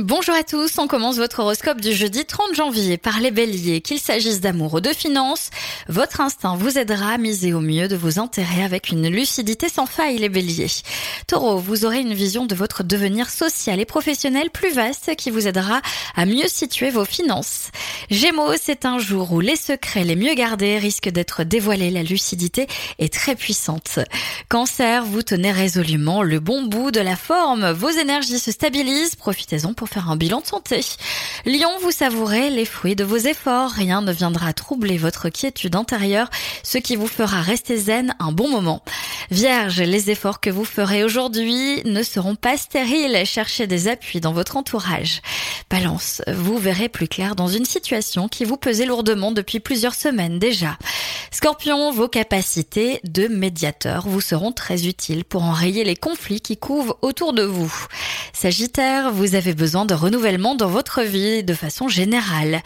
Bonjour à tous, on commence votre horoscope du jeudi 30 janvier par les béliers. Qu'il s'agisse d'amour ou de finances, votre instinct vous aidera à miser au mieux de vos intérêts avec une lucidité sans faille les béliers. Taureau, vous aurez une vision de votre devenir social et professionnel plus vaste qui vous aidera à mieux situer vos finances. Gémeaux, c'est un jour où les secrets les mieux gardés risquent d'être dévoilés, la lucidité est très puissante. Cancer, vous tenez résolument le bon bout de la forme, vos énergies se stabilisent, profitez-en pour faire un bilan de santé. Lion, vous savourez les fruits de vos efforts. Rien ne viendra troubler votre quiétude intérieure, ce qui vous fera rester zen un bon moment. Vierge, les efforts que vous ferez aujourd'hui ne seront pas stériles. Cherchez des appuis dans votre entourage. Balance, vous verrez plus clair dans une situation qui vous pesait lourdement depuis plusieurs semaines déjà. Scorpion, vos capacités de médiateur vous seront très utiles pour enrayer les conflits qui couvent autour de vous. Sagittaire, vous avez besoin de renouvellement dans votre vie de façon générale.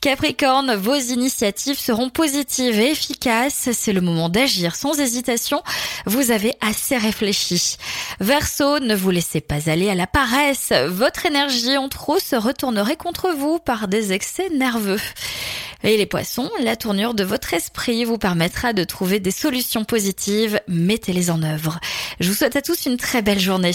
Capricorne, vos initiatives seront positives et efficaces. C'est le moment d'agir sans hésitation. Vous avez assez réfléchi. Verseau, ne vous laissez pas aller à la paresse. Votre énergie en trop se retournerait contre vous par des excès nerveux. Et les poissons, la tournure de votre esprit vous permettra de trouver des solutions positives. Mettez-les en œuvre. Je vous souhaite à tous une très belle journée.